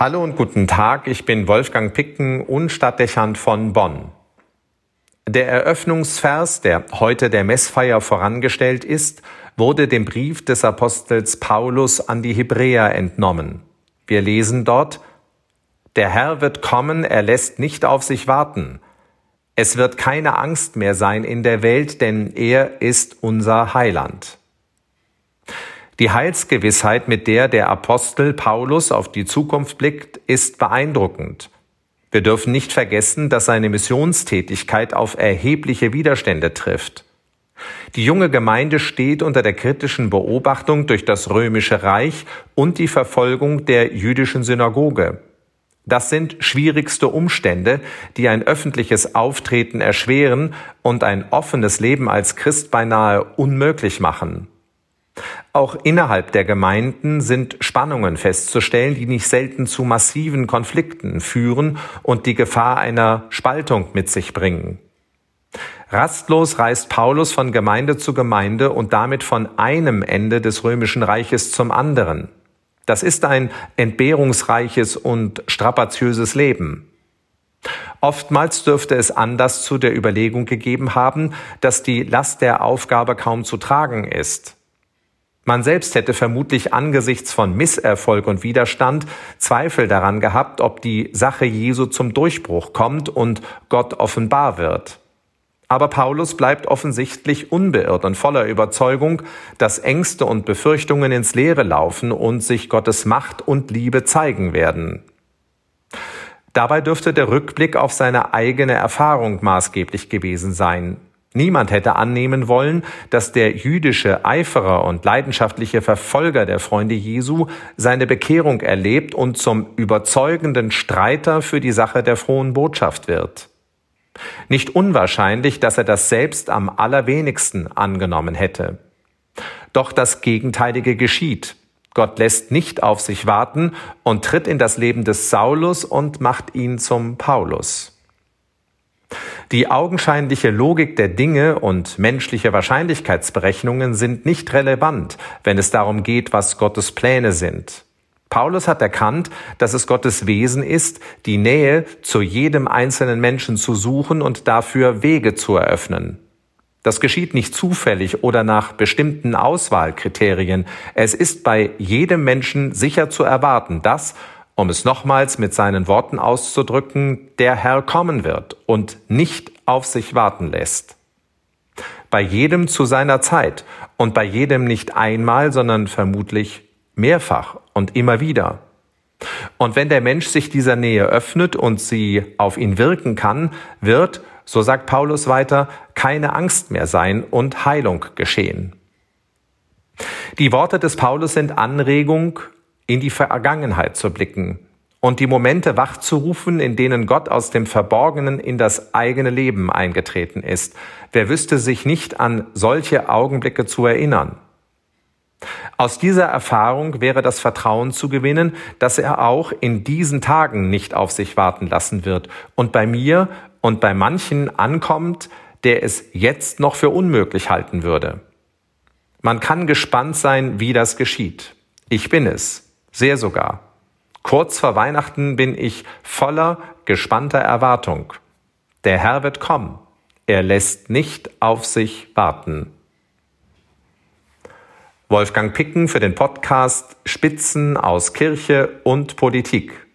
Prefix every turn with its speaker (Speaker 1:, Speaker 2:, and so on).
Speaker 1: Hallo und guten Tag, ich bin Wolfgang Picken und Stadtdechant von Bonn. Der Eröffnungsvers, der heute der Messfeier vorangestellt ist, wurde dem Brief des Apostels Paulus an die Hebräer entnommen. Wir lesen dort, Der Herr wird kommen, er lässt nicht auf sich warten. Es wird keine Angst mehr sein in der Welt, denn er ist unser Heiland. Die Heilsgewissheit, mit der der Apostel Paulus auf die Zukunft blickt, ist beeindruckend. Wir dürfen nicht vergessen, dass seine Missionstätigkeit auf erhebliche Widerstände trifft. Die junge Gemeinde steht unter der kritischen Beobachtung durch das römische Reich und die Verfolgung der jüdischen Synagoge. Das sind schwierigste Umstände, die ein öffentliches Auftreten erschweren und ein offenes Leben als Christ beinahe unmöglich machen. Auch innerhalb der Gemeinden sind Spannungen festzustellen, die nicht selten zu massiven Konflikten führen und die Gefahr einer Spaltung mit sich bringen. Rastlos reist Paulus von Gemeinde zu Gemeinde und damit von einem Ende des römischen Reiches zum anderen. Das ist ein entbehrungsreiches und strapaziöses Leben. Oftmals dürfte es Anlass zu der Überlegung gegeben haben, dass die Last der Aufgabe kaum zu tragen ist. Man selbst hätte vermutlich angesichts von Misserfolg und Widerstand Zweifel daran gehabt, ob die Sache Jesu zum Durchbruch kommt und Gott offenbar wird. Aber Paulus bleibt offensichtlich unbeirrt und voller Überzeugung, dass Ängste und Befürchtungen ins Leere laufen und sich Gottes Macht und Liebe zeigen werden. Dabei dürfte der Rückblick auf seine eigene Erfahrung maßgeblich gewesen sein. Niemand hätte annehmen wollen, dass der jüdische Eiferer und leidenschaftliche Verfolger der Freunde Jesu seine Bekehrung erlebt und zum überzeugenden Streiter für die Sache der frohen Botschaft wird. Nicht unwahrscheinlich, dass er das selbst am allerwenigsten angenommen hätte. Doch das Gegenteilige geschieht. Gott lässt nicht auf sich warten und tritt in das Leben des Saulus und macht ihn zum Paulus. Die augenscheinliche Logik der Dinge und menschliche Wahrscheinlichkeitsberechnungen sind nicht relevant, wenn es darum geht, was Gottes Pläne sind. Paulus hat erkannt, dass es Gottes Wesen ist, die Nähe zu jedem einzelnen Menschen zu suchen und dafür Wege zu eröffnen. Das geschieht nicht zufällig oder nach bestimmten Auswahlkriterien. Es ist bei jedem Menschen sicher zu erwarten, dass, um es nochmals mit seinen Worten auszudrücken, der Herr kommen wird und nicht auf sich warten lässt. Bei jedem zu seiner Zeit und bei jedem nicht einmal, sondern vermutlich mehrfach und immer wieder. Und wenn der Mensch sich dieser Nähe öffnet und sie auf ihn wirken kann, wird, so sagt Paulus weiter, keine Angst mehr sein und Heilung geschehen. Die Worte des Paulus sind Anregung, in die Vergangenheit zu blicken und die Momente wachzurufen, in denen Gott aus dem Verborgenen in das eigene Leben eingetreten ist. Wer wüsste sich nicht an solche Augenblicke zu erinnern? Aus dieser Erfahrung wäre das Vertrauen zu gewinnen, dass er auch in diesen Tagen nicht auf sich warten lassen wird und bei mir und bei manchen ankommt, der es jetzt noch für unmöglich halten würde. Man kann gespannt sein, wie das geschieht. Ich bin es. Sehr sogar. Kurz vor Weihnachten bin ich voller gespannter Erwartung. Der Herr wird kommen. Er lässt nicht auf sich warten. Wolfgang Picken für den Podcast Spitzen aus Kirche und Politik.